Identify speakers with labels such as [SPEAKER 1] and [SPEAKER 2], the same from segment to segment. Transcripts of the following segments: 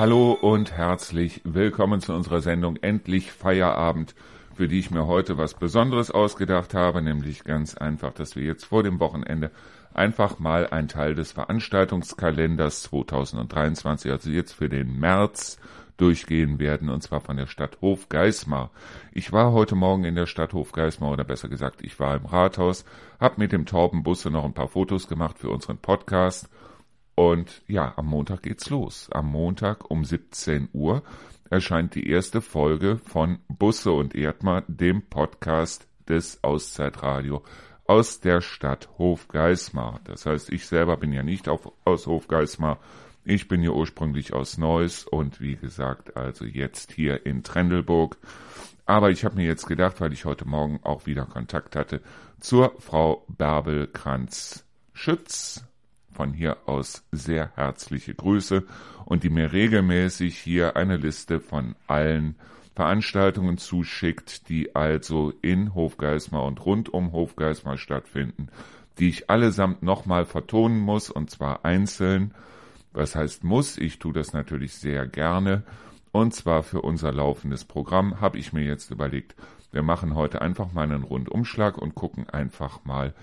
[SPEAKER 1] Hallo und herzlich willkommen zu unserer Sendung Endlich Feierabend, für die ich mir heute was Besonderes ausgedacht habe, nämlich ganz einfach, dass wir jetzt vor dem Wochenende einfach mal ein Teil des Veranstaltungskalenders 2023, also jetzt für den März, durchgehen werden, und zwar von der Stadt Hofgeismar. Ich war heute Morgen in der Stadt Hofgeismar, oder besser gesagt, ich war im Rathaus, habe mit dem Taubenbusse noch ein paar Fotos gemacht für unseren Podcast, und ja, am Montag geht's los. Am Montag um 17 Uhr erscheint die erste Folge von Busse und Erdmar, dem Podcast des Auszeitradio aus der Stadt Hofgeismar. Das heißt, ich selber bin ja nicht auf, aus Hofgeismar. Ich bin ja ursprünglich aus Neuss und wie gesagt, also jetzt hier in Trendelburg. Aber ich habe mir jetzt gedacht, weil ich heute Morgen auch wieder Kontakt hatte, zur Frau Bärbel Kranz-Schütz. Von hier aus sehr herzliche Grüße und die mir regelmäßig hier eine Liste von allen Veranstaltungen zuschickt, die also in Hofgeismar und rund um Hofgeismar stattfinden, die ich allesamt nochmal vertonen muss, und zwar einzeln. Was heißt muss? Ich tue das natürlich sehr gerne. Und zwar für unser laufendes Programm habe ich mir jetzt überlegt, wir machen heute einfach mal einen Rundumschlag und gucken einfach mal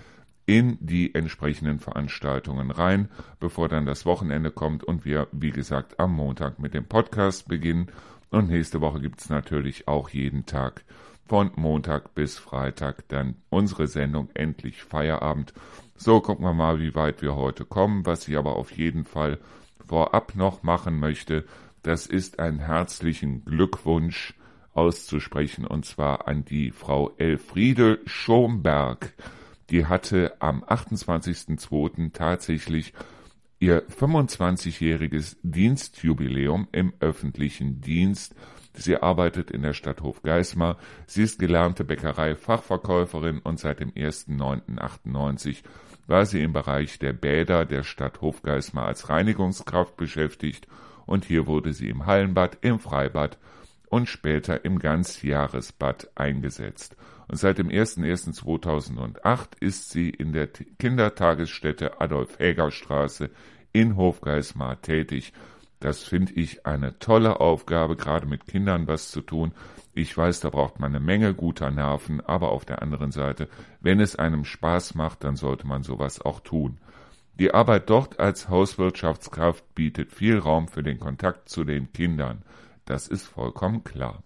[SPEAKER 1] in die entsprechenden Veranstaltungen rein, bevor dann das Wochenende kommt und wir, wie gesagt, am Montag mit dem Podcast beginnen und nächste Woche gibt's natürlich auch jeden Tag von Montag bis Freitag dann unsere Sendung Endlich Feierabend. So gucken wir mal, wie weit wir heute kommen. Was ich aber auf jeden Fall vorab noch machen möchte, das ist einen herzlichen Glückwunsch auszusprechen und zwar an die Frau Elfriede Schomberg. Die hatte am 28.02. tatsächlich ihr 25-jähriges Dienstjubiläum im öffentlichen Dienst. Sie arbeitet in der Stadt Hofgeismar. Sie ist gelernte Bäckerei-Fachverkäuferin und seit dem 1.9.98 war sie im Bereich der Bäder der Stadt Hofgeismar als Reinigungskraft beschäftigt und hier wurde sie im Hallenbad, im Freibad und später im Ganzjahresbad eingesetzt. Und seit dem 01.01.2008 ist sie in der Kindertagesstätte Adolf-Häger-Straße in Hofgeismar tätig. Das finde ich eine tolle Aufgabe, gerade mit Kindern was zu tun. Ich weiß, da braucht man eine Menge guter Nerven, aber auf der anderen Seite, wenn es einem Spaß macht, dann sollte man sowas auch tun. Die Arbeit dort als Hauswirtschaftskraft bietet viel Raum für den Kontakt zu den Kindern. Das ist vollkommen klar.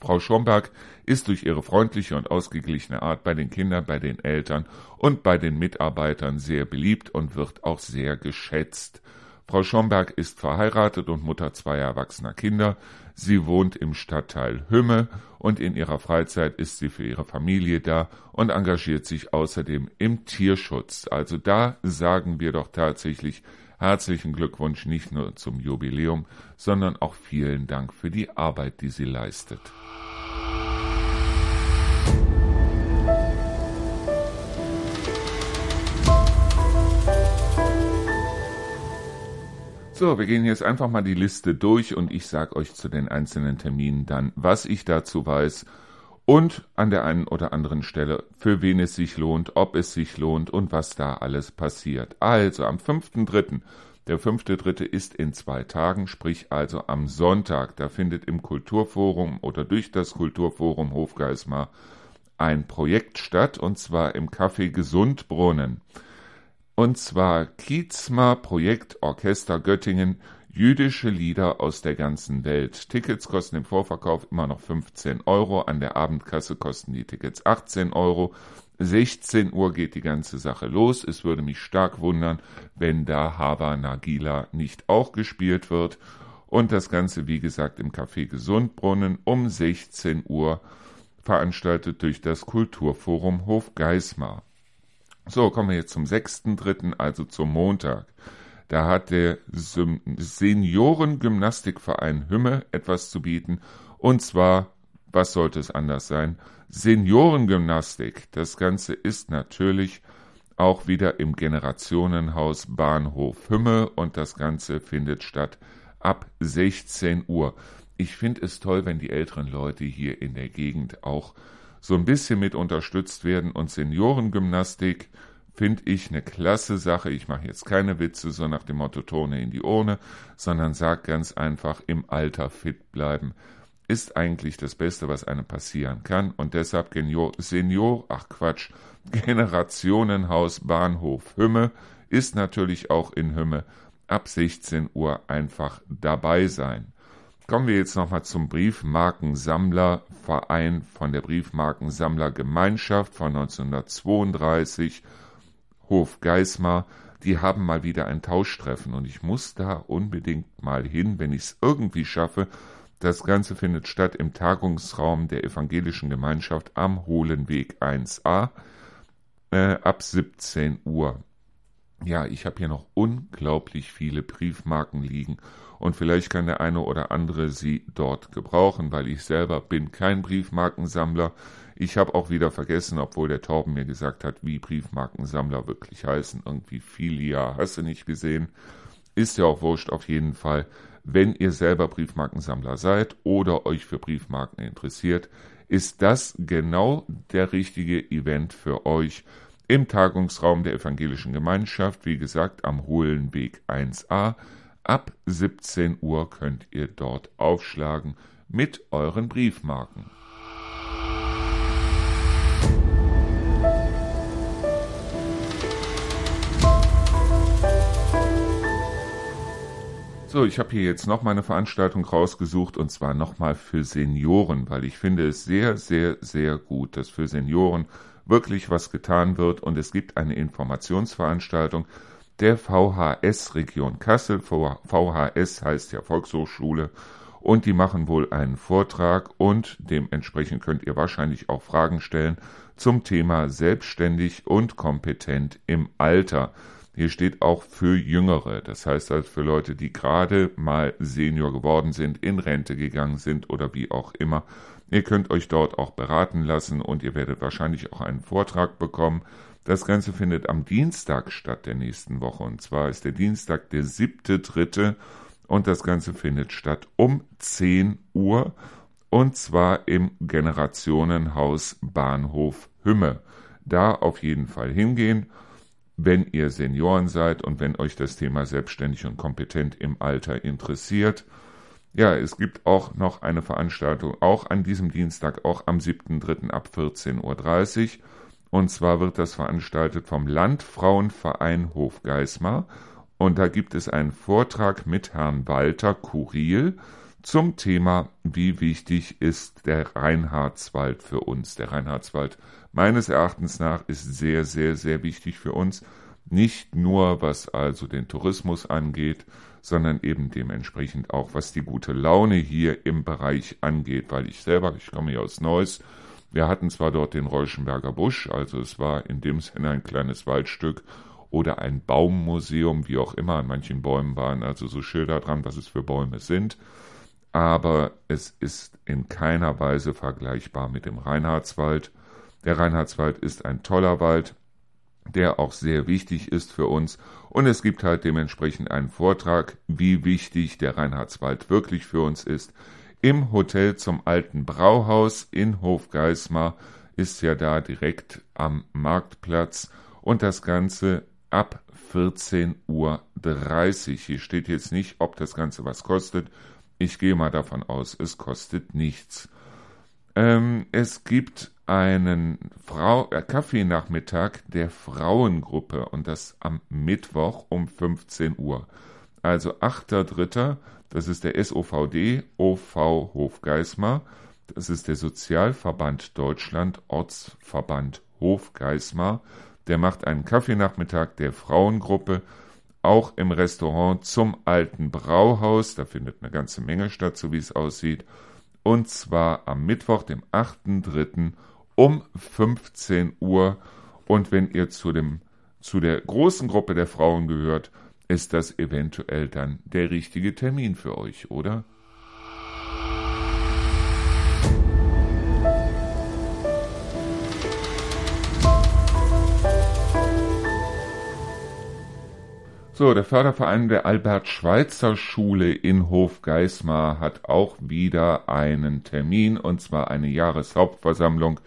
[SPEAKER 1] Frau Schomberg ist durch ihre freundliche und ausgeglichene Art bei den Kindern, bei den Eltern und bei den Mitarbeitern sehr beliebt und wird auch sehr geschätzt. Frau Schomberg ist verheiratet und Mutter zweier erwachsener Kinder. Sie wohnt im Stadtteil Hümme und in ihrer Freizeit ist sie für ihre Familie da und engagiert sich außerdem im Tierschutz. Also da sagen wir doch tatsächlich herzlichen Glückwunsch nicht nur zum Jubiläum, sondern auch vielen Dank für die Arbeit, die sie leistet. So, wir gehen jetzt einfach mal die Liste durch und ich sage euch zu den einzelnen Terminen dann, was ich dazu weiß und an der einen oder anderen Stelle, für wen es sich lohnt, ob es sich lohnt und was da alles passiert. Also am 5.3. Der 5.3. ist in zwei Tagen, sprich also am Sonntag. Da findet im Kulturforum oder durch das Kulturforum Hofgeismar ein Projekt statt und zwar im Café Gesundbrunnen. Und zwar Kiezmer Projekt Orchester Göttingen, jüdische Lieder aus der ganzen Welt. Tickets kosten im Vorverkauf immer noch 15 Euro, an der Abendkasse kosten die Tickets 18 Euro. 16 Uhr geht die ganze Sache los. Es würde mich stark wundern, wenn da Hava Nagila nicht auch gespielt wird. Und das Ganze, wie gesagt, im Café Gesundbrunnen um 16 Uhr veranstaltet durch das Kulturforum Hof Geismar. So, kommen wir jetzt zum 6.3., also zum Montag. Da hat der Seniorengymnastikverein Hümme etwas zu bieten. Und zwar, was sollte es anders sein? Seniorengymnastik. Das Ganze ist natürlich auch wieder im Generationenhaus Bahnhof Hümme und das Ganze findet statt ab 16 Uhr. Ich finde es toll, wenn die älteren Leute hier in der Gegend auch so ein bisschen mit unterstützt werden und Seniorengymnastik finde ich eine klasse Sache. Ich mache jetzt keine Witze so nach dem Motto Tone in die Urne, sondern sag ganz einfach im Alter fit bleiben ist eigentlich das Beste, was einem passieren kann. Und deshalb Senior, ach Quatsch, Generationenhaus Bahnhof Hümme ist natürlich auch in Hümme ab 16 Uhr einfach dabei sein. Kommen wir jetzt nochmal zum Briefmarkensammlerverein von der Briefmarkensammlergemeinschaft von 1932, Hof Geismar. Die haben mal wieder ein Tauschtreffen und ich muss da unbedingt mal hin, wenn ich es irgendwie schaffe. Das Ganze findet statt im Tagungsraum der Evangelischen Gemeinschaft am Hohlenweg 1a äh, ab 17 Uhr. Ja, ich habe hier noch unglaublich viele Briefmarken liegen und vielleicht kann der eine oder andere sie dort gebrauchen, weil ich selber bin kein Briefmarkensammler. Ich habe auch wieder vergessen, obwohl der Torben mir gesagt hat, wie Briefmarkensammler wirklich heißen. Irgendwie Filia, hast du nicht gesehen? Ist ja auch wurscht auf jeden Fall. Wenn ihr selber Briefmarkensammler seid oder euch für Briefmarken interessiert, ist das genau der richtige Event für euch im Tagungsraum der Evangelischen Gemeinschaft, wie gesagt, am Hohlenweg 1a. Ab 17 Uhr könnt ihr dort aufschlagen mit euren Briefmarken. So, ich habe hier jetzt noch mal eine Veranstaltung rausgesucht und zwar nochmal für Senioren, weil ich finde es sehr, sehr, sehr gut, dass für Senioren wirklich was getan wird und es gibt eine Informationsveranstaltung der VHS Region Kassel. VHS heißt ja Volkshochschule und die machen wohl einen Vortrag und dementsprechend könnt ihr wahrscheinlich auch Fragen stellen zum Thema selbstständig und kompetent im Alter. Hier steht auch für Jüngere, das heißt also für Leute, die gerade mal Senior geworden sind, in Rente gegangen sind oder wie auch immer. Ihr könnt euch dort auch beraten lassen und ihr werdet wahrscheinlich auch einen Vortrag bekommen. Das Ganze findet am Dienstag statt der nächsten Woche. Und zwar ist der Dienstag der siebte, dritte. Und das Ganze findet statt um 10 Uhr. Und zwar im Generationenhaus Bahnhof Hümme. Da auf jeden Fall hingehen, wenn ihr Senioren seid und wenn euch das Thema selbstständig und kompetent im Alter interessiert. Ja, es gibt auch noch eine Veranstaltung, auch an diesem Dienstag, auch am 7.3. ab 14.30 Uhr. Und zwar wird das veranstaltet vom Landfrauenverein Hofgeismar. Und da gibt es einen Vortrag mit Herrn Walter Kuriel zum Thema, wie wichtig ist der Reinhardswald für uns. Der Reinhardswald meines Erachtens nach ist sehr, sehr, sehr wichtig für uns. Nicht nur was also den Tourismus angeht, sondern eben dementsprechend auch, was die gute Laune hier im Bereich angeht, weil ich selber, ich komme hier aus Neuss, wir hatten zwar dort den Reuschenberger Busch, also es war in dem Sinne ein kleines Waldstück oder ein Baummuseum, wie auch immer, an manchen Bäumen waren also so Schilder dran, was es für Bäume sind, aber es ist in keiner Weise vergleichbar mit dem Reinhardswald. Der Reinhardswald ist ein toller Wald, der auch sehr wichtig ist für uns. Und es gibt halt dementsprechend einen Vortrag, wie wichtig der Reinhardswald wirklich für uns ist. Im Hotel zum Alten Brauhaus in Hofgeismar ist ja da direkt am Marktplatz und das Ganze ab 14.30 Uhr. Hier steht jetzt nicht, ob das Ganze was kostet. Ich gehe mal davon aus, es kostet nichts. Ähm, es gibt einen Frau äh, Kaffeenachmittag der Frauengruppe und das am Mittwoch um 15 Uhr. Also 8.3., das ist der SOVD OV Hofgeismar, das ist der Sozialverband Deutschland Ortsverband Hofgeismar, der macht einen Kaffeenachmittag der Frauengruppe auch im Restaurant zum alten Brauhaus, da findet eine ganze Menge statt, so wie es aussieht, und zwar am Mittwoch, dem 8.3 um 15 Uhr. Und wenn ihr zu, dem, zu der großen Gruppe der Frauen gehört, ist das eventuell dann der richtige Termin für euch, oder? So, der Förderverein der Albert-Schweitzer-Schule in Hofgeismar hat auch wieder einen Termin, und zwar eine Jahreshauptversammlung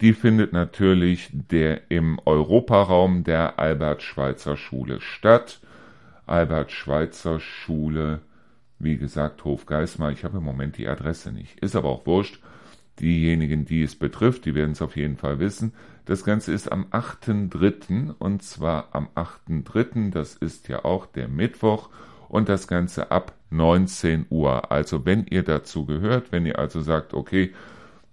[SPEAKER 1] die findet natürlich der im Europaraum der Albert-Schweitzer-Schule statt. Albert-Schweitzer-Schule, wie gesagt, Hof Geismar. Ich habe im Moment die Adresse nicht. Ist aber auch wurscht. Diejenigen, die es betrifft, die werden es auf jeden Fall wissen. Das Ganze ist am 8.3. und zwar am 8.3. Das ist ja auch der Mittwoch und das Ganze ab 19 Uhr. Also wenn ihr dazu gehört, wenn ihr also sagt, okay,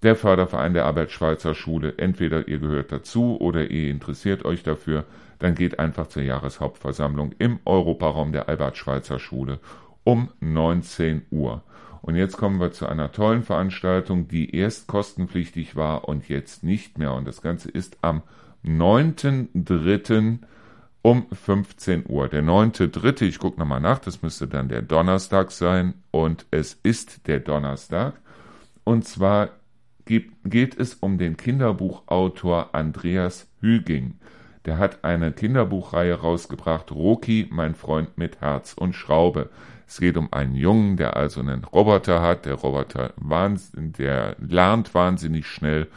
[SPEAKER 1] der Förderverein der Albert-Schweitzer Schule, entweder ihr gehört dazu oder ihr interessiert euch dafür, dann geht einfach zur Jahreshauptversammlung im Europaraum der Albert-Schweitzer Schule um 19 Uhr. Und jetzt kommen wir zu einer tollen Veranstaltung, die erst kostenpflichtig war und jetzt nicht mehr. Und das Ganze ist am 9.3. um 15 Uhr. Der 9.3., ich gucke nochmal nach, das müsste dann der Donnerstag sein. Und es ist der Donnerstag. Und zwar geht es um den Kinderbuchautor Andreas Hüging. Der hat eine Kinderbuchreihe rausgebracht, Roki, mein Freund mit Herz und Schraube. Es geht um einen Jungen, der also einen Roboter hat. Der Roboter der lernt wahnsinnig schnell.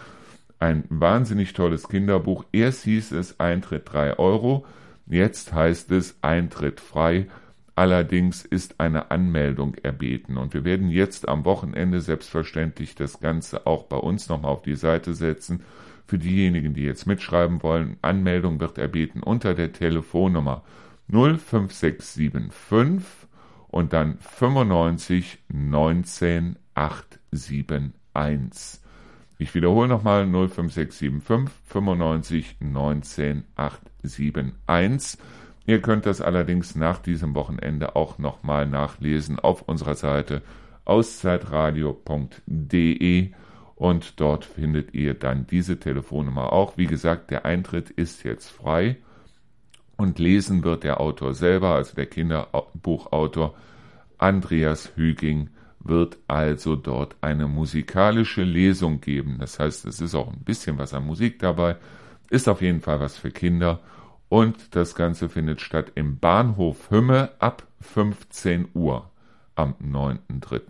[SPEAKER 1] Ein wahnsinnig tolles Kinderbuch. Erst hieß es Eintritt 3 Euro. Jetzt heißt es Eintritt frei. Allerdings ist eine Anmeldung erbeten. Und wir werden jetzt am Wochenende selbstverständlich das Ganze auch bei uns nochmal auf die Seite setzen. Für diejenigen, die jetzt mitschreiben wollen, Anmeldung wird erbeten unter der Telefonnummer 05675 und dann 95 19 871. Ich wiederhole nochmal 05675 95 19 871. Ihr könnt das allerdings nach diesem Wochenende auch nochmal nachlesen auf unserer Seite auszeitradio.de und dort findet ihr dann diese Telefonnummer auch. Wie gesagt, der Eintritt ist jetzt frei und lesen wird der Autor selber, also der Kinderbuchautor Andreas Hüging, wird also dort eine musikalische Lesung geben. Das heißt, es ist auch ein bisschen was an Musik dabei, ist auf jeden Fall was für Kinder und das Ganze findet statt im Bahnhof Hümme ab 15 Uhr am 9.3.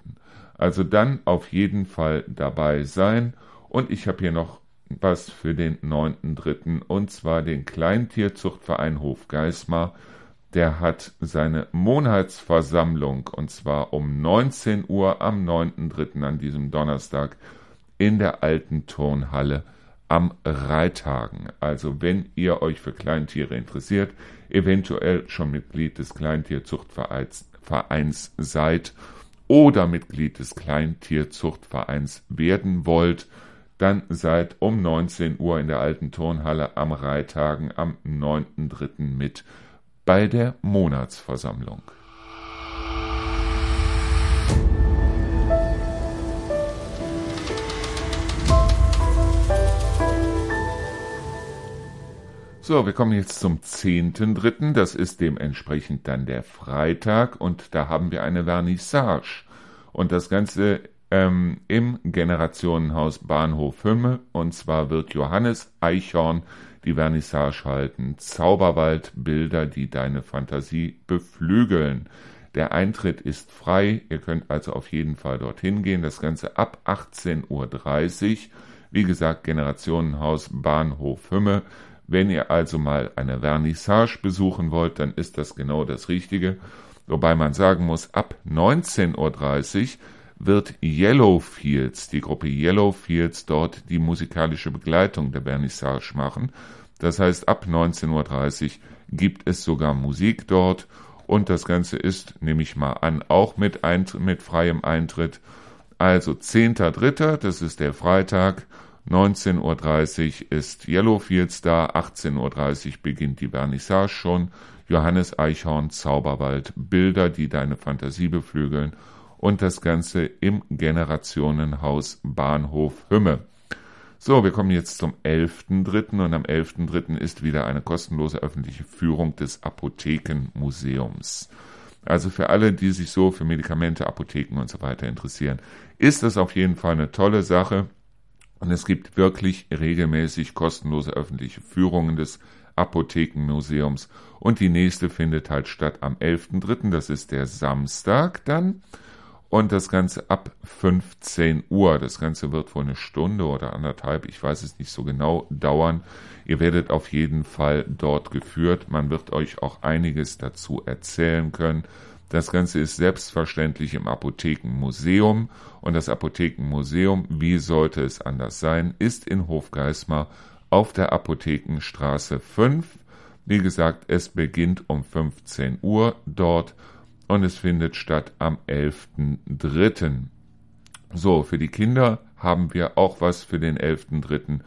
[SPEAKER 1] Also dann auf jeden Fall dabei sein und ich habe hier noch was für den 9.3. und zwar den Kleintierzuchtverein Hof Geismar. Der hat seine Monatsversammlung und zwar um 19 Uhr am 9.3. an diesem Donnerstag in der alten Turnhalle am Reithagen. Also wenn ihr euch für Kleintiere interessiert, eventuell schon Mitglied des Kleintierzuchtvereins Vereins seid oder Mitglied des Kleintierzuchtvereins werden wollt, dann seid um 19 Uhr in der alten Turnhalle am Reitagen am 9.3. mit bei der Monatsversammlung. So, wir kommen jetzt zum 10.3., das ist dementsprechend dann der Freitag und da haben wir eine Vernissage. Und das Ganze ähm, im Generationenhaus Bahnhof Hümme. Und zwar wird Johannes Eichhorn die Vernissage halten. Zauberwaldbilder, die deine Fantasie beflügeln. Der Eintritt ist frei. Ihr könnt also auf jeden Fall dorthin gehen. Das Ganze ab 18.30 Uhr. Wie gesagt, Generationenhaus Bahnhof Hümme. Wenn ihr also mal eine Vernissage besuchen wollt, dann ist das genau das Richtige. Wobei man sagen muss, ab 19.30 Uhr wird Yellowfields, die Gruppe Yellowfields, dort die musikalische Begleitung der Vernissage machen. Das heißt, ab 19.30 Uhr gibt es sogar Musik dort und das Ganze ist, nehme ich mal an, auch mit, Eint mit freiem Eintritt. Also 10.3., das ist der Freitag, 19.30 Uhr ist Yellowfields da, 18.30 Uhr beginnt die Vernissage schon. Johannes Eichhorn, Zauberwald, Bilder, die deine Fantasie beflügeln und das Ganze im Generationenhaus Bahnhof Hümme. So, wir kommen jetzt zum 11.3. und am 11.3. ist wieder eine kostenlose öffentliche Führung des Apothekenmuseums. Also für alle, die sich so für Medikamente, Apotheken und so weiter interessieren, ist das auf jeden Fall eine tolle Sache. Und es gibt wirklich regelmäßig kostenlose öffentliche Führungen des Apothekenmuseums. Und die nächste findet halt statt am 11.3., das ist der Samstag dann. Und das Ganze ab 15 Uhr. Das Ganze wird wohl eine Stunde oder anderthalb, ich weiß es nicht so genau, dauern. Ihr werdet auf jeden Fall dort geführt. Man wird euch auch einiges dazu erzählen können. Das Ganze ist selbstverständlich im Apothekenmuseum und das Apothekenmuseum, wie sollte es anders sein, ist in Hofgeismar auf der Apothekenstraße 5. Wie gesagt, es beginnt um 15 Uhr dort und es findet statt am 11.3. So, für die Kinder haben wir auch was für den 11.3.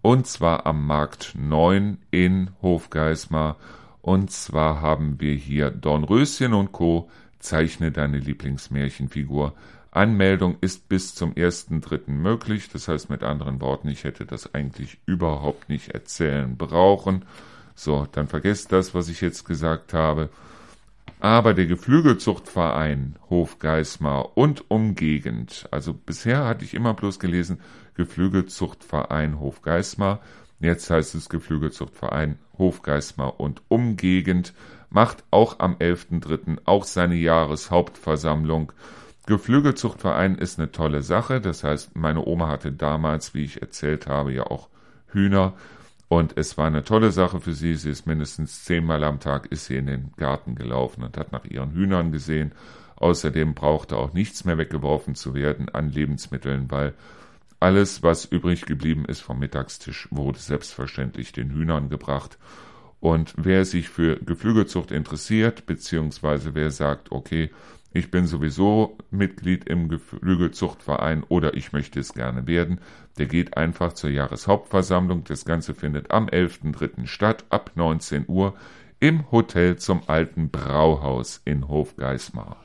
[SPEAKER 1] und zwar am Markt 9 in Hofgeismar. Und zwar haben wir hier Dornröschen und Co. Zeichne deine Lieblingsmärchenfigur. Anmeldung ist bis zum 1.3. möglich. Das heißt mit anderen Worten, ich hätte das eigentlich überhaupt nicht erzählen brauchen. So, dann vergesst das, was ich jetzt gesagt habe. Aber der Geflügelzuchtverein Hofgeismar und Umgegend, also bisher hatte ich immer bloß gelesen Geflügelzuchtverein Hofgeismar, jetzt heißt es Geflügelzuchtverein Hofgeismar und Umgegend, macht auch am 11.3. auch seine Jahreshauptversammlung. Geflügelzuchtverein ist eine tolle Sache, das heißt, meine Oma hatte damals, wie ich erzählt habe, ja auch Hühner und es war eine tolle Sache für sie. Sie ist mindestens zehnmal am Tag ist sie in den Garten gelaufen und hat nach ihren Hühnern gesehen. Außerdem brauchte auch nichts mehr weggeworfen zu werden an Lebensmitteln, weil alles, was übrig geblieben ist vom Mittagstisch, wurde selbstverständlich den Hühnern gebracht. Und wer sich für Geflügelzucht interessiert, beziehungsweise wer sagt, okay, ich bin sowieso Mitglied im Geflügelzuchtverein oder ich möchte es gerne werden, der geht einfach zur Jahreshauptversammlung. Das Ganze findet am 11.03. statt, ab 19 Uhr, im Hotel zum Alten Brauhaus in Hofgeismar.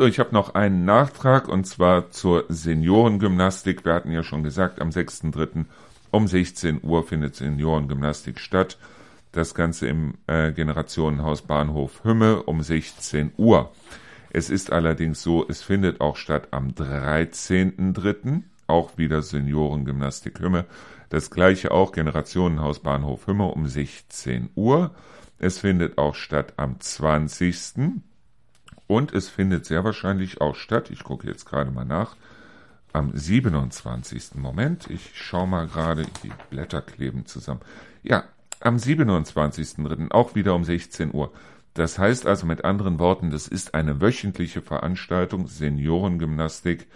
[SPEAKER 1] So, ich habe noch einen Nachtrag und zwar zur Seniorengymnastik. Wir hatten ja schon gesagt, am 6.3. um 16 Uhr findet Seniorengymnastik statt. Das Ganze im äh, Generationenhaus Bahnhof Hümme um 16 Uhr. Es ist allerdings so, es findet auch statt am 13.3. auch wieder Seniorengymnastik Hümme. Das gleiche auch Generationenhaus Bahnhof Hümme um 16 Uhr. Es findet auch statt am 20. Und es findet sehr wahrscheinlich auch statt, ich gucke jetzt gerade mal nach, am 27. Moment. Ich schaue mal gerade, die Blätter kleben zusammen. Ja, am 27.3. auch wieder um 16 Uhr. Das heißt also mit anderen Worten, das ist eine wöchentliche Veranstaltung, Seniorengymnastik.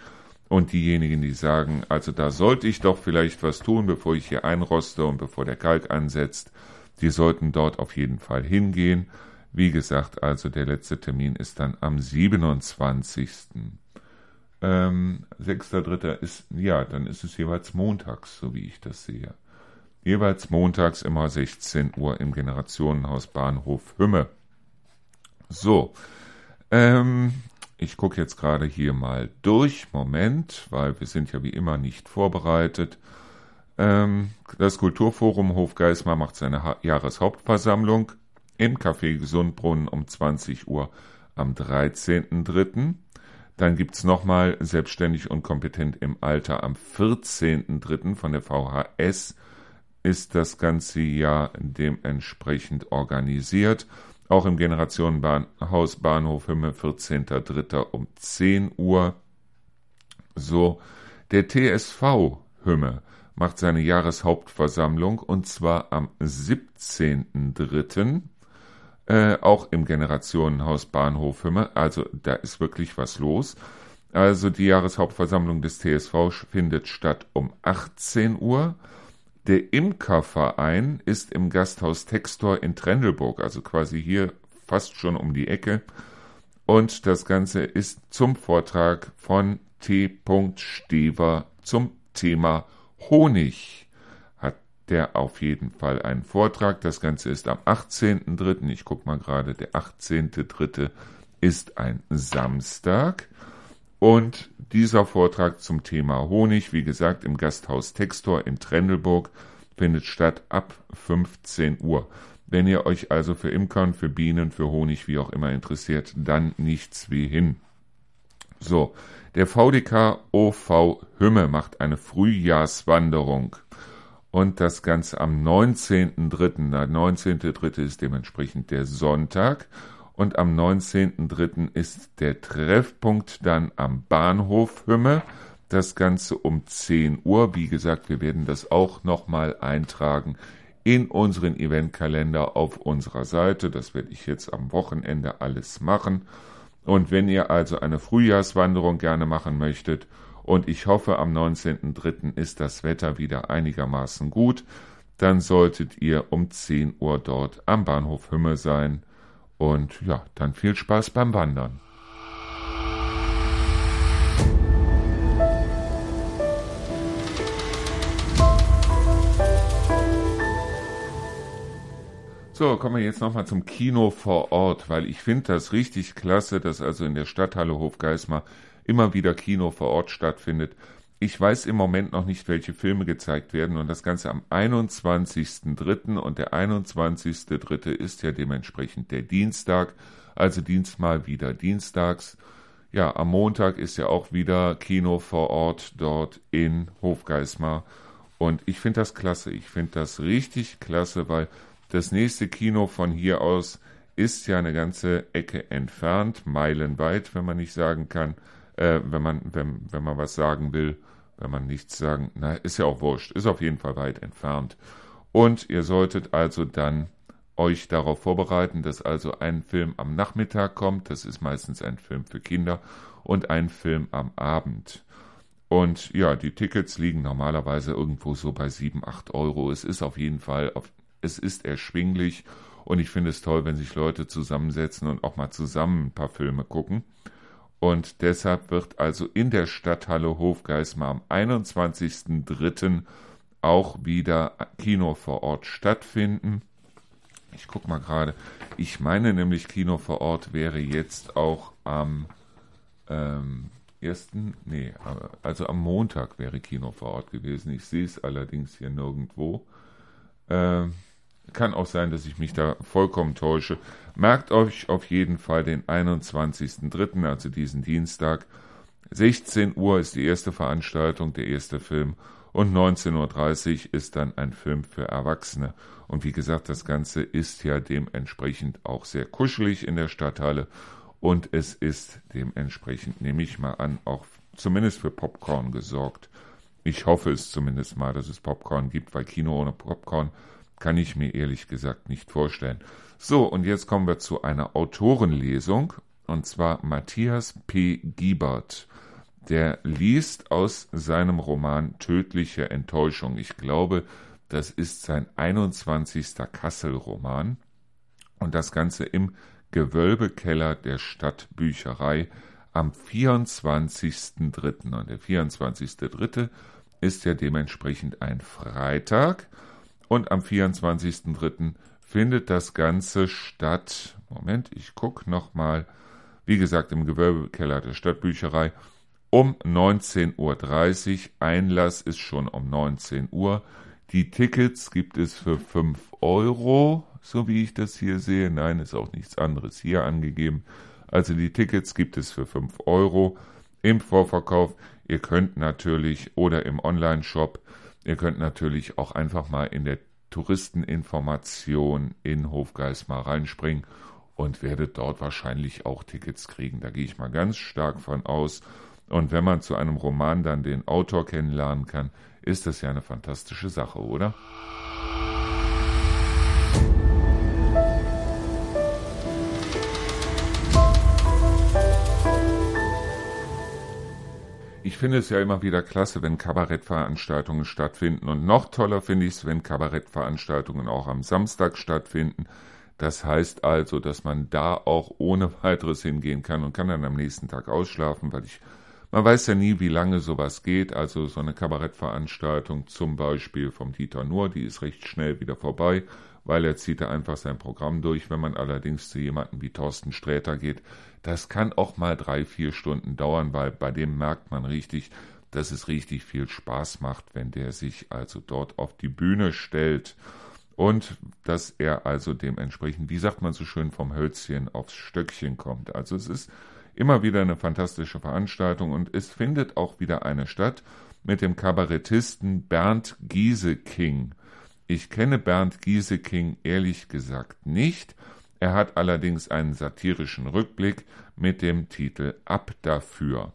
[SPEAKER 1] Und diejenigen, die sagen, also da sollte ich doch vielleicht was tun, bevor ich hier einroste und bevor der Kalk ansetzt, die sollten dort auf jeden Fall hingehen. Wie gesagt, also der letzte Termin ist dann am 27. Ähm, 6.3. ist, ja, dann ist es jeweils montags, so wie ich das sehe. Jeweils montags immer 16 Uhr im Generationenhaus Bahnhof Hümme. So, ähm, ich gucke jetzt gerade hier mal durch. Moment, weil wir sind ja wie immer nicht vorbereitet. Ähm, das Kulturforum Hofgeismar macht seine ha Jahreshauptversammlung im Café Gesundbrunnen um 20 Uhr am 13.3. Dann gibt's nochmal Selbstständig und kompetent im Alter am 14.3. von der VHS ist das ganze Jahr dementsprechend organisiert. Auch im Generationenhaus Bahnhof Hümme 14.3. um 10 Uhr. So, der TSV Hümme macht seine Jahreshauptversammlung und zwar am 17.3 äh, auch im Generationenhaus Bahnhof Hümme. Also da ist wirklich was los. Also die Jahreshauptversammlung des TSV findet statt um 18 Uhr. Der Imkerverein ist im Gasthaus Textor in Trendelburg, also quasi hier fast schon um die Ecke. Und das Ganze ist zum Vortrag von T. Stever zum Thema Honig der auf jeden Fall einen Vortrag. Das Ganze ist am 18.3. Ich gucke mal gerade, der 18.3. ist ein Samstag. Und dieser Vortrag zum Thema Honig, wie gesagt, im Gasthaus Textor in Trendelburg, findet statt ab 15 Uhr. Wenn ihr euch also für Imkern, für Bienen, für Honig, wie auch immer interessiert, dann nichts wie hin. So, der VDK OV Hümme macht eine Frühjahrswanderung. Und das Ganze am 19.3. Der 19.3. ist dementsprechend der Sonntag. Und am 19.3. ist der Treffpunkt dann am Bahnhof Hümme. Das Ganze um 10 Uhr. Wie gesagt, wir werden das auch nochmal eintragen in unseren Eventkalender auf unserer Seite. Das werde ich jetzt am Wochenende alles machen. Und wenn ihr also eine Frühjahrswanderung gerne machen möchtet, und ich hoffe, am 19.03. ist das Wetter wieder einigermaßen gut, dann solltet ihr um 10 Uhr dort am Bahnhof Hümme sein. Und ja, dann viel Spaß beim Wandern. So, kommen wir jetzt nochmal zum Kino vor Ort, weil ich finde das richtig klasse, dass also in der Stadthalle Hofgeismar immer wieder Kino vor Ort stattfindet. Ich weiß im Moment noch nicht, welche Filme gezeigt werden und das Ganze am 21.03. und der 21.03. ist ja dementsprechend der Dienstag, also Dienst mal wieder dienstags. Ja, am Montag ist ja auch wieder Kino vor Ort dort in Hofgeismar und ich finde das klasse, ich finde das richtig klasse, weil das nächste Kino von hier aus ist ja eine ganze Ecke entfernt, meilenweit, wenn man nicht sagen kann, äh, wenn man, wenn, wenn man was sagen will, wenn man nichts sagen, na, ist ja auch wurscht, ist auf jeden Fall weit entfernt. Und ihr solltet also dann euch darauf vorbereiten, dass also ein Film am Nachmittag kommt, das ist meistens ein Film für Kinder, und ein Film am Abend. Und ja, die Tickets liegen normalerweise irgendwo so bei 7, 8 Euro. Es ist auf jeden Fall auf es ist erschwinglich und ich finde es toll, wenn sich Leute zusammensetzen und auch mal zusammen ein paar Filme gucken. Und deshalb wird also in der Stadthalle Hofgeismar am 21.03. auch wieder Kino vor Ort stattfinden. Ich gucke mal gerade. Ich meine nämlich, Kino vor Ort wäre jetzt auch am ähm, ersten, nee, also am Montag wäre Kino vor Ort gewesen. Ich sehe es allerdings hier nirgendwo. Ähm, kann auch sein, dass ich mich da vollkommen täusche. Merkt euch auf jeden Fall den 21.03., also diesen Dienstag. 16 Uhr ist die erste Veranstaltung, der erste Film. Und 19.30 Uhr ist dann ein Film für Erwachsene. Und wie gesagt, das Ganze ist ja dementsprechend auch sehr kuschelig in der Stadthalle. Und es ist dementsprechend, nehme ich mal an, auch zumindest für Popcorn gesorgt. Ich hoffe es zumindest mal, dass es Popcorn gibt, weil Kino ohne Popcorn kann ich mir ehrlich gesagt nicht vorstellen. So, und jetzt kommen wir zu einer Autorenlesung, und zwar Matthias P. Giebert. Der liest aus seinem Roman Tödliche Enttäuschung. Ich glaube, das ist sein 21. Kassel-Roman. Und das Ganze im Gewölbekeller der Stadtbücherei am 24.03. Und der 24.03. ist ja dementsprechend ein Freitag und am 24.03. findet das Ganze statt. Moment, ich gucke nochmal. Wie gesagt, im Gewölbekeller der Stadtbücherei um 19.30 Uhr. Einlass ist schon um 19 Uhr. Die Tickets gibt es für 5 Euro, so wie ich das hier sehe. Nein, ist auch nichts anderes hier angegeben. Also die Tickets gibt es für 5 Euro im Vorverkauf. Ihr könnt natürlich oder im Online-Shop Ihr könnt natürlich auch einfach mal in der Touristeninformation in Hofgeismar reinspringen und werdet dort wahrscheinlich auch Tickets kriegen. Da gehe ich mal ganz stark von aus. Und wenn man zu einem Roman dann den Autor kennenlernen kann, ist das ja eine fantastische Sache, oder? Ich finde es ja immer wieder klasse, wenn Kabarettveranstaltungen stattfinden. Und noch toller finde ich es, wenn Kabarettveranstaltungen auch am Samstag stattfinden. Das heißt also, dass man da auch ohne weiteres hingehen kann und kann dann am nächsten Tag ausschlafen, weil ich, man weiß ja nie, wie lange sowas geht. Also so eine Kabarettveranstaltung zum Beispiel vom Dieter Nuhr, die ist recht schnell wieder vorbei weil er zieht da einfach sein Programm durch. Wenn man allerdings zu jemandem wie Thorsten Sträter geht, das kann auch mal drei, vier Stunden dauern, weil bei dem merkt man richtig, dass es richtig viel Spaß macht, wenn der sich also dort auf die Bühne stellt und dass er also dementsprechend, wie sagt man so schön, vom Hölzchen aufs Stöckchen kommt. Also es ist Immer wieder eine fantastische Veranstaltung und es findet auch wieder eine statt mit dem Kabarettisten Bernd Gieseking. Ich kenne Bernd Gieseking ehrlich gesagt nicht. Er hat allerdings einen satirischen Rückblick mit dem Titel Ab dafür.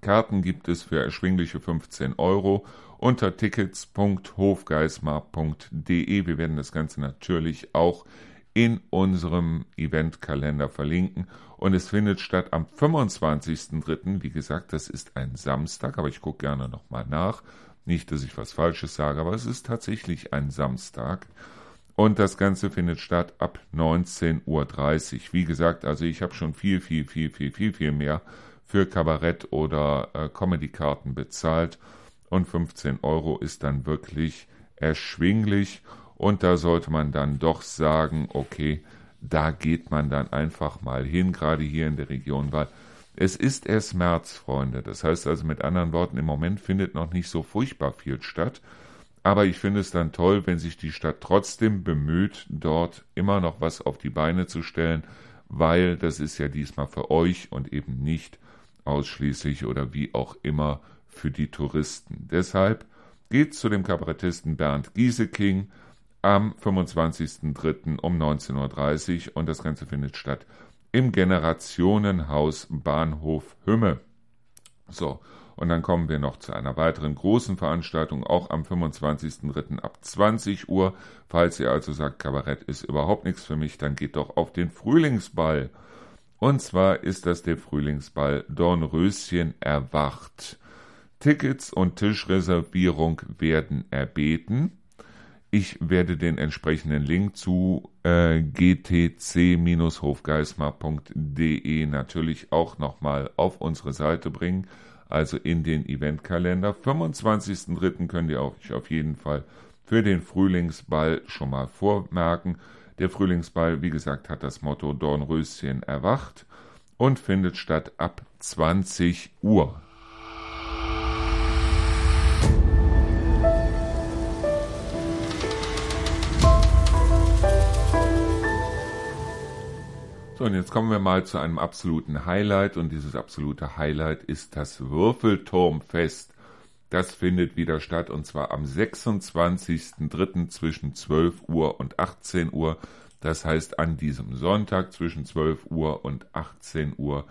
[SPEAKER 1] Karten gibt es für erschwingliche 15 Euro unter tickets.hofgeismar.de. Wir werden das Ganze natürlich auch in unserem Eventkalender verlinken. Und es findet statt am 25.03. Wie gesagt, das ist ein Samstag, aber ich gucke gerne nochmal nach. Nicht, dass ich was Falsches sage, aber es ist tatsächlich ein Samstag. Und das Ganze findet statt ab 19.30 Uhr. Wie gesagt, also ich habe schon viel, viel, viel, viel, viel, viel mehr für Kabarett- oder äh, Comedy-Karten bezahlt. Und 15 Euro ist dann wirklich erschwinglich. Und da sollte man dann doch sagen, okay, da geht man dann einfach mal hin, gerade hier in der Region, weil es ist erst März, Freunde. Das heißt also mit anderen Worten, im Moment findet noch nicht so furchtbar viel statt. Aber ich finde es dann toll, wenn sich die Stadt trotzdem bemüht, dort immer noch was auf die Beine zu stellen, weil das ist ja diesmal für euch und eben nicht ausschließlich oder wie auch immer für die Touristen. Deshalb geht zu dem Kabarettisten Bernd Gieseking am 25.03. um 19.30 Uhr und das Ganze findet statt im Generationenhaus Bahnhof Hümme. So, und dann kommen wir noch zu einer weiteren großen Veranstaltung, auch am 25.03. ab 20 Uhr. Falls ihr also sagt, Kabarett ist überhaupt nichts für mich, dann geht doch auf den Frühlingsball. Und zwar ist das der Frühlingsball Dornröschen erwacht. Tickets und Tischreservierung werden erbeten. Ich werde den entsprechenden Link zu äh, gtc-hofgeismar.de natürlich auch nochmal auf unsere Seite bringen, also in den Eventkalender. 25.03. könnt ihr euch auf jeden Fall für den Frühlingsball schon mal vormerken. Der Frühlingsball, wie gesagt, hat das Motto Dornröschen erwacht und findet statt ab 20 Uhr. So, und jetzt kommen wir mal zu einem absoluten Highlight und dieses absolute Highlight ist das Würfelturmfest. Das findet wieder statt und zwar am 26.03. zwischen 12 Uhr und 18 Uhr. Das heißt an diesem Sonntag zwischen 12 Uhr und 18 Uhr.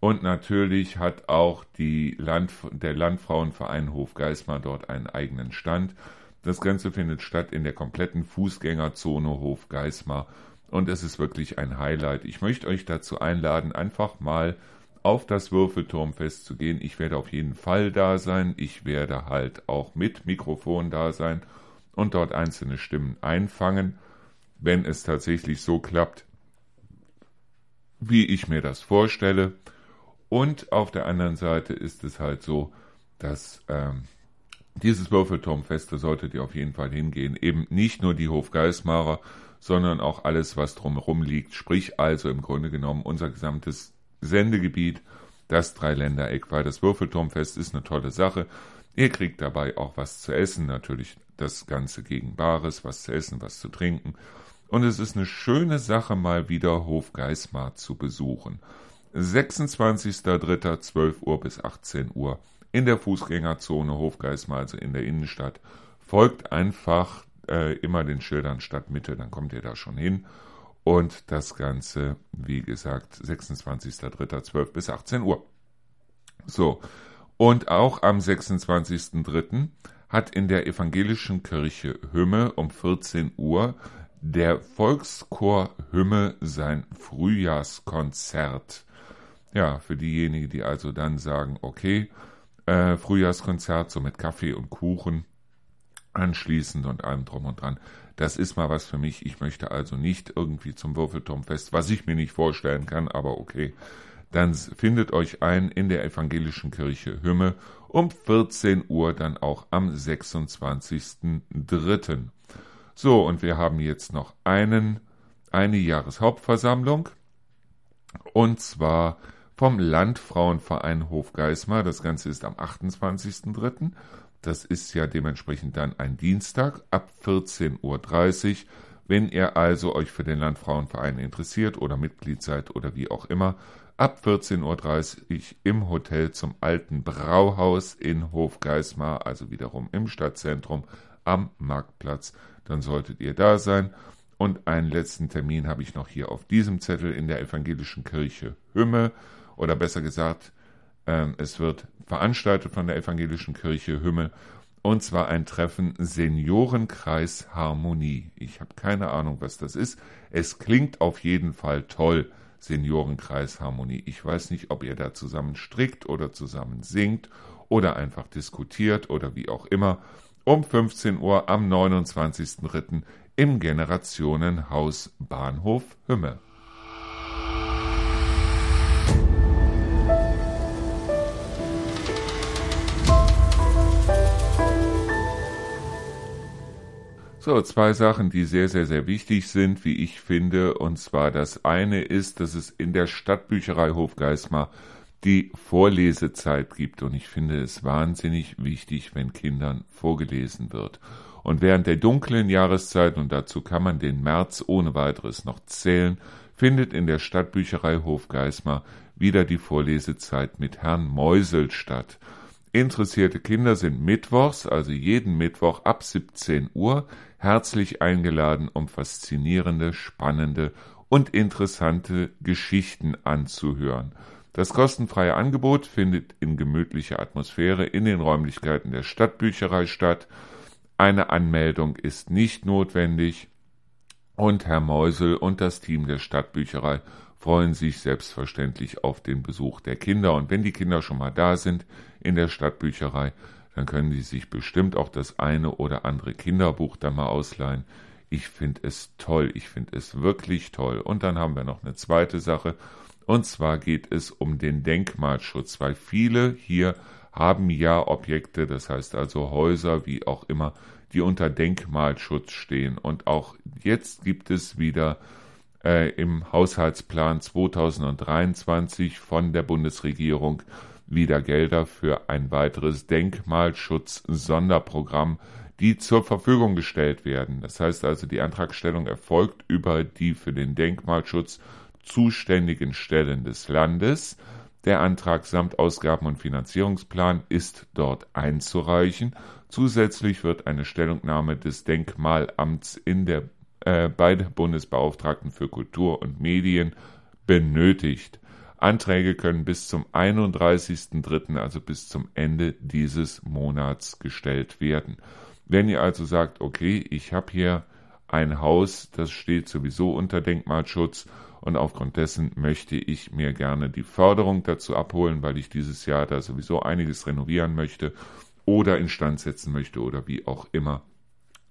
[SPEAKER 1] Und natürlich hat auch Land, der Landfrauenverein Hofgeismar dort einen eigenen Stand. Das Ganze findet statt in der kompletten Fußgängerzone Hofgeismar und es ist wirklich ein Highlight. Ich möchte euch dazu einladen, einfach mal auf das Würfelturmfest zu gehen. Ich werde auf jeden Fall da sein. Ich werde halt auch mit Mikrofon da sein und dort einzelne Stimmen einfangen, wenn es tatsächlich so klappt, wie ich mir das vorstelle. Und auf der anderen Seite ist es halt so, dass ähm, dieses Würfelturmfest, da solltet ihr auf jeden Fall hingehen. Eben nicht nur die Hofgeismarer, sondern auch alles, was drumherum liegt. Sprich also im Grunde genommen unser gesamtes Sendegebiet, das Dreiländereck, weil das Würfelturmfest ist eine tolle Sache. Ihr kriegt dabei auch was zu essen, natürlich das Ganze gegen Bares, was zu essen, was zu trinken. Und es ist eine schöne Sache, mal wieder Hofgeismar zu besuchen. 26.03. 12 Uhr bis 18 Uhr in der Fußgängerzone Hofgeismar, also in der Innenstadt. Folgt einfach äh, immer den Schildern Stadtmitte, dann kommt ihr da schon hin. Und das Ganze, wie gesagt, 26.03.12 bis 18 Uhr. So, und auch am 26.03. hat in der evangelischen Kirche Hümme um 14 Uhr der Volkschor Hümme sein Frühjahrskonzert. Ja, für diejenigen, die also dann sagen, okay, äh, Frühjahrskonzert so mit Kaffee und Kuchen, anschließend und allem drum und dran. Das ist mal was für mich. Ich möchte also nicht irgendwie zum Würfelturmfest, was ich mir nicht vorstellen kann, aber okay. Dann findet euch ein in der evangelischen Kirche Hümme um 14 Uhr dann auch am 26.03. So, und wir haben jetzt noch einen, eine Jahreshauptversammlung und zwar vom Landfrauenverein Hofgeismar. Das Ganze ist am 28.03. Das ist ja dementsprechend dann ein Dienstag ab 14.30 Uhr Wenn ihr also euch für den Landfrauenverein interessiert oder Mitglied seid oder wie auch immer, ab 14.30 Uhr im Hotel zum Alten Brauhaus in Hofgeismar, also wiederum im Stadtzentrum am Marktplatz, dann solltet ihr da sein. Und einen letzten Termin habe ich noch hier auf diesem Zettel in der evangelischen Kirche Hümme. Oder besser gesagt, es wird veranstaltet von der evangelischen Kirche Hümme und zwar ein Treffen Seniorenkreis Harmonie. Ich habe keine Ahnung, was das ist. Es klingt auf jeden Fall toll. Seniorenkreis Harmonie. Ich weiß nicht, ob ihr da zusammen strickt oder zusammen singt oder einfach diskutiert oder wie auch immer. Um 15 Uhr am 29.03. im Generationenhaus Bahnhof Hümme. So, zwei Sachen, die sehr, sehr, sehr wichtig sind, wie ich finde. Und zwar das eine ist, dass es in der Stadtbücherei Hofgeismar die Vorlesezeit gibt. Und ich finde es wahnsinnig wichtig, wenn Kindern vorgelesen wird. Und während der dunklen Jahreszeit, und dazu kann man den März ohne weiteres noch zählen, findet in der Stadtbücherei Hofgeismar wieder die Vorlesezeit mit Herrn Meusel statt. Interessierte Kinder sind mittwochs, also jeden Mittwoch ab 17 Uhr, herzlich eingeladen, um faszinierende, spannende und interessante Geschichten anzuhören. Das kostenfreie Angebot findet in gemütlicher Atmosphäre in den Räumlichkeiten der Stadtbücherei statt. Eine Anmeldung ist nicht notwendig und Herr Meusel und das Team der Stadtbücherei freuen sich selbstverständlich auf den Besuch der Kinder. Und wenn die Kinder schon mal da sind in der Stadtbücherei, dann können die sich bestimmt auch das eine oder andere Kinderbuch da mal ausleihen. Ich finde es toll, ich finde es wirklich toll. Und dann haben wir noch eine zweite Sache, und zwar geht es um den Denkmalschutz, weil viele hier haben ja Objekte, das heißt also Häuser, wie auch immer, die unter Denkmalschutz stehen. Und auch jetzt gibt es wieder äh, im Haushaltsplan 2023 von der Bundesregierung wieder Gelder für ein weiteres Denkmalschutz-Sonderprogramm, die zur Verfügung gestellt werden. Das heißt also, die Antragstellung erfolgt über die für den Denkmalschutz zuständigen Stellen des Landes. Der Antrag samt Ausgaben- und Finanzierungsplan ist dort einzureichen. Zusätzlich wird eine Stellungnahme des Denkmalamts in der, äh, bei der Bundesbeauftragten für Kultur und Medien benötigt. Anträge können bis zum 31.03., also bis zum Ende dieses Monats gestellt werden. Wenn ihr also sagt, okay, ich habe hier ein Haus, das steht sowieso unter Denkmalschutz und aufgrund dessen möchte ich mir gerne die Förderung dazu abholen, weil ich dieses Jahr da sowieso einiges renovieren möchte oder instand setzen möchte oder wie auch immer,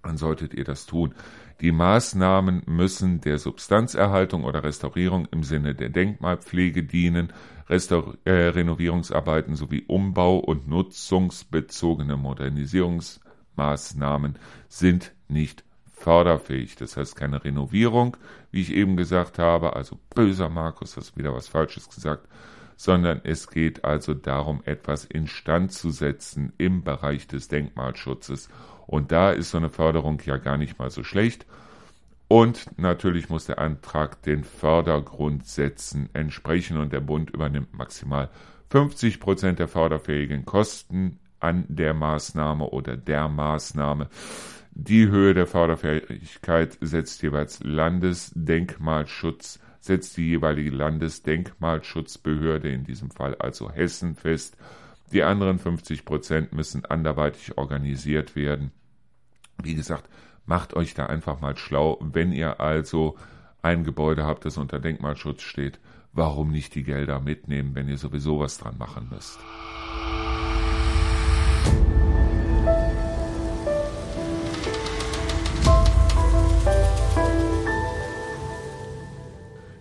[SPEAKER 1] dann solltet ihr das tun. Die Maßnahmen müssen der Substanzerhaltung oder Restaurierung im Sinne der Denkmalpflege dienen. Restaur äh, Renovierungsarbeiten sowie Umbau- und nutzungsbezogene Modernisierungsmaßnahmen sind nicht förderfähig. Das heißt keine Renovierung, wie ich eben gesagt habe, also böser Markus, hast wieder was Falsches gesagt, sondern es geht also darum, etwas instand zu setzen im Bereich des Denkmalschutzes und da ist so eine Förderung ja gar nicht mal so schlecht. Und natürlich muss der Antrag den Fördergrundsätzen entsprechen und der Bund übernimmt maximal 50 Prozent der förderfähigen Kosten an der Maßnahme oder der Maßnahme. Die Höhe der Förderfähigkeit setzt jeweils Landesdenkmalschutz, setzt die jeweilige Landesdenkmalschutzbehörde, in diesem Fall also Hessen, fest. Die anderen 50 Prozent müssen anderweitig organisiert werden. Wie gesagt, macht euch da einfach mal schlau. Wenn ihr also ein Gebäude habt, das unter Denkmalschutz steht, warum nicht die Gelder mitnehmen, wenn ihr sowieso was dran machen müsst?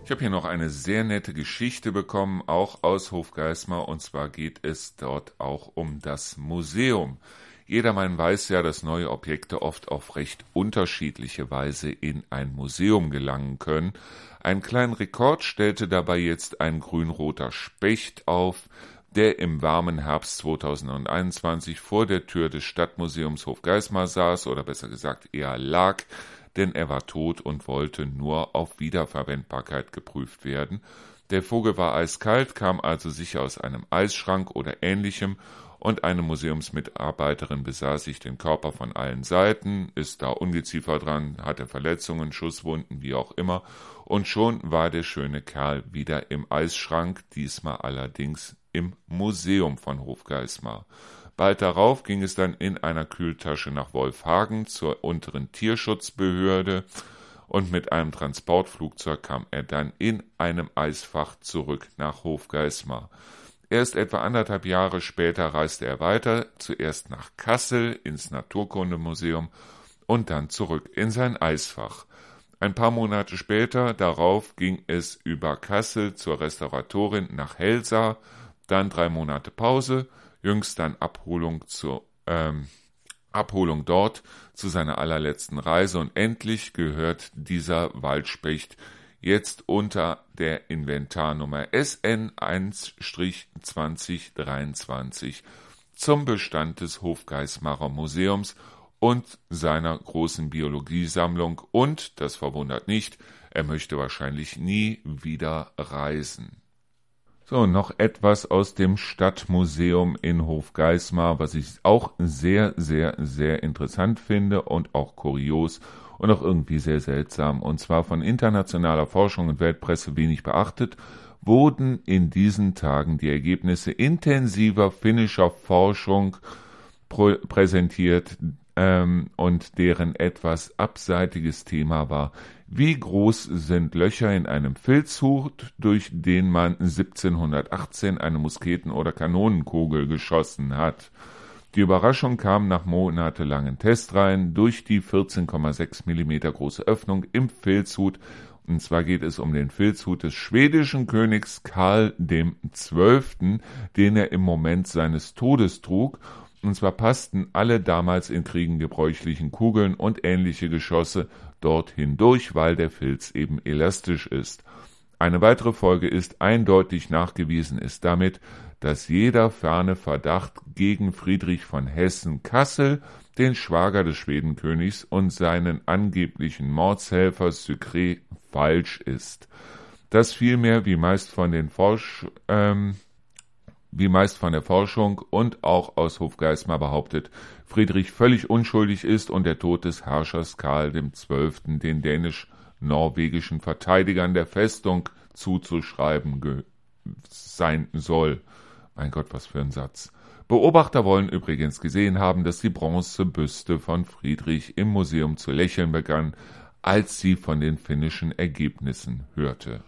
[SPEAKER 1] Ich habe hier noch eine sehr nette Geschichte bekommen, auch aus Hofgeismar, und zwar geht es dort auch um das Museum. Jedermann weiß ja, dass neue Objekte oft auf recht unterschiedliche Weise in ein Museum gelangen können. Einen kleinen Rekord stellte dabei jetzt ein grünroter Specht auf, der im warmen Herbst 2021 vor der Tür des Stadtmuseums Hofgeismar saß, oder besser gesagt eher lag, denn er war tot und wollte nur auf Wiederverwendbarkeit geprüft werden. Der Vogel war eiskalt, kam also sicher aus einem Eisschrank oder ähnlichem und eine Museumsmitarbeiterin besah sich den Körper von allen Seiten, ist da Ungeziefer dran, hatte Verletzungen, Schusswunden, wie auch immer, und schon war der schöne Kerl wieder im Eisschrank, diesmal allerdings im Museum von Hofgeismar. Bald darauf ging es dann in einer Kühltasche nach Wolfhagen zur unteren Tierschutzbehörde und mit einem Transportflugzeug kam er dann in einem Eisfach zurück nach Hofgeismar. Erst etwa anderthalb Jahre später reiste er weiter, zuerst nach Kassel ins Naturkundemuseum und dann zurück in sein Eisfach. Ein paar Monate später darauf ging es über Kassel zur Restauratorin nach Helsa, dann drei Monate Pause, jüngst dann Abholung zur ähm, Abholung dort zu seiner allerletzten Reise und endlich gehört dieser Waldspecht jetzt unter der Inventarnummer SN1-2023 zum Bestand des Hofgeismarer Museums und seiner großen Biologiesammlung und, das verwundert nicht, er möchte wahrscheinlich nie wieder reisen. So, noch etwas aus dem Stadtmuseum in Hofgeismar, was ich auch sehr, sehr, sehr interessant finde und auch kurios und auch irgendwie sehr seltsam. Und zwar von internationaler Forschung und Weltpresse wenig beachtet, wurden in diesen Tagen die Ergebnisse intensiver finnischer Forschung präsentiert ähm, und deren etwas abseitiges Thema war, wie groß sind Löcher in einem Filzhut, durch den man 1718 eine Musketen- oder Kanonenkugel geschossen hat. Die Überraschung kam nach monatelangen Testreihen durch die 14,6 mm große Öffnung im Filzhut. Und zwar geht es um den Filzhut des schwedischen Königs Karl XII., den er im Moment seines Todes trug. Und zwar passten alle damals in Kriegen gebräuchlichen Kugeln und ähnliche Geschosse dort hindurch, weil der Filz eben elastisch ist. Eine weitere Folge ist eindeutig nachgewiesen ist damit, dass jeder ferne Verdacht gegen Friedrich von Hessen-Kassel, den Schwager des Schwedenkönigs und seinen angeblichen Mordshelfer Sucre, falsch ist. Dass vielmehr, wie meist von den Forsch, ähm, wie meist von der Forschung und auch aus Hofgeismar behauptet, Friedrich völlig unschuldig ist und der Tod des Herrschers Karl XII. den dänisch-norwegischen Verteidigern der Festung zuzuschreiben sein soll. Mein Gott, was für ein Satz. Beobachter wollen übrigens gesehen haben, dass die Bronzebüste von Friedrich im Museum zu lächeln begann, als sie von den finnischen Ergebnissen hörte.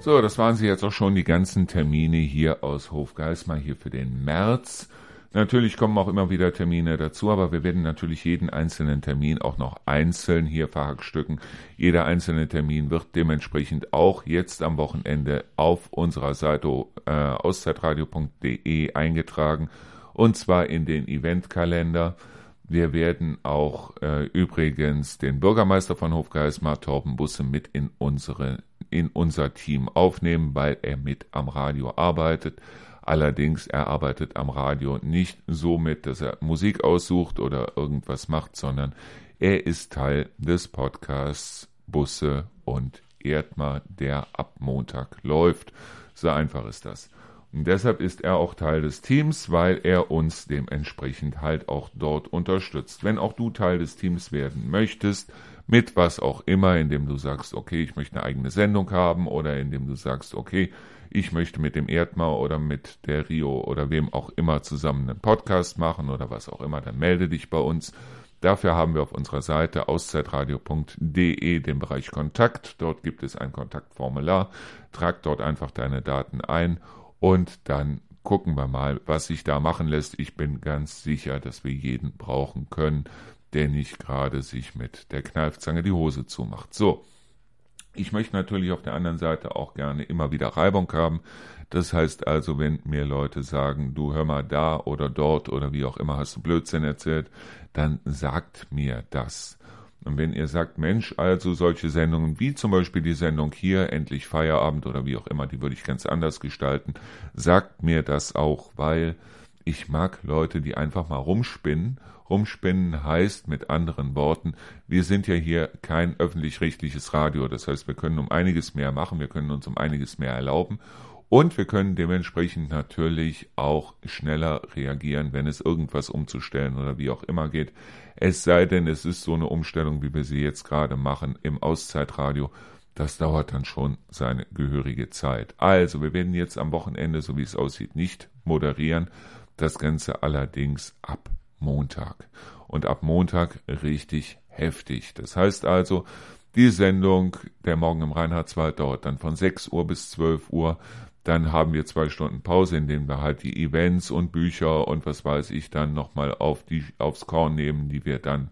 [SPEAKER 1] So, das waren sie jetzt auch schon die ganzen Termine hier aus Hofgeismar hier für den März. Natürlich kommen auch immer wieder Termine dazu, aber wir werden natürlich jeden einzelnen Termin auch noch einzeln hier verhackstücken. Jeder einzelne Termin wird dementsprechend auch jetzt am Wochenende auf unserer Seite äh, auszeitradio.de eingetragen und zwar in den Eventkalender. Wir werden auch äh, übrigens den Bürgermeister von Hofgeismar, Torben Busse, mit in, unsere, in unser Team aufnehmen, weil er mit am Radio arbeitet. Allerdings, er arbeitet am Radio nicht so mit, dass er Musik aussucht oder irgendwas macht, sondern er ist Teil des Podcasts Busse und Erdmar, der ab Montag läuft. So einfach ist das. Und deshalb ist er auch Teil des Teams, weil er uns dementsprechend halt auch dort unterstützt. Wenn auch du Teil des Teams werden möchtest, mit was auch immer, indem du sagst, okay, ich möchte eine eigene Sendung haben oder indem du sagst, okay, ich möchte mit dem Erdmar oder mit der Rio oder wem auch immer zusammen einen Podcast machen oder was auch immer, dann melde dich bei uns. Dafür haben wir auf unserer Seite auszeitradio.de den Bereich Kontakt. Dort gibt es ein Kontaktformular. Trag dort einfach deine Daten ein und dann gucken wir mal, was sich da machen lässt. Ich bin ganz sicher, dass wir jeden brauchen können, der nicht gerade sich mit der Kneifzange die Hose zumacht. So. Ich möchte natürlich auf der anderen Seite auch gerne immer wieder Reibung haben. Das heißt also, wenn mir Leute sagen, du hör mal da oder dort oder wie auch immer hast du Blödsinn erzählt, dann sagt mir das. Und wenn ihr sagt, Mensch, also solche Sendungen wie zum Beispiel die Sendung hier, endlich Feierabend oder wie auch immer, die würde ich ganz anders gestalten, sagt mir das auch, weil ich mag Leute, die einfach mal rumspinnen. Rumspinnen heißt mit anderen Worten, wir sind ja hier kein öffentlich-rechtliches Radio. Das heißt, wir können um einiges mehr machen, wir können uns um einiges mehr erlauben und wir können dementsprechend natürlich auch schneller reagieren, wenn es irgendwas umzustellen oder wie auch immer geht. Es sei denn, es ist so eine Umstellung, wie wir sie jetzt gerade machen im Auszeitradio. Das dauert dann schon seine gehörige Zeit. Also, wir werden jetzt am Wochenende, so wie es aussieht, nicht moderieren. Das Ganze allerdings ab Montag. Und ab Montag richtig heftig. Das heißt also, die Sendung Der Morgen im Reinhardswald dauert dann von 6 Uhr bis 12 Uhr. Dann haben wir zwei Stunden Pause, in denen wir halt die Events und Bücher und was weiß ich dann nochmal auf die, aufs Korn nehmen, die wir dann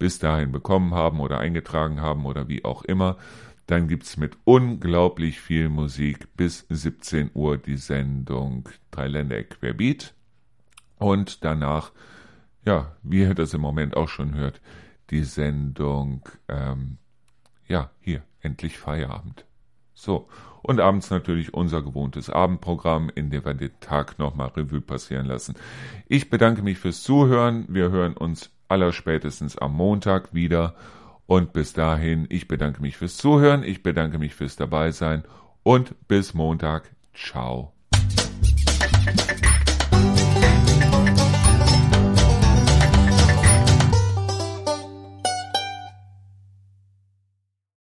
[SPEAKER 1] bis dahin bekommen haben oder eingetragen haben oder wie auch immer. Dann gibt's mit unglaublich viel Musik bis 17 Uhr die Sendung Dreiländer Querbeat. Und danach, ja, wie ihr das im Moment auch schon hört, die Sendung, ähm, ja, hier, endlich Feierabend. So, und abends natürlich unser gewohntes Abendprogramm, in dem wir den Tag nochmal Revue passieren lassen. Ich bedanke mich fürs Zuhören. Wir hören uns allerspätestens am Montag wieder. Und bis dahin, ich bedanke mich fürs Zuhören, ich bedanke mich fürs Dabeisein und bis Montag. Ciao.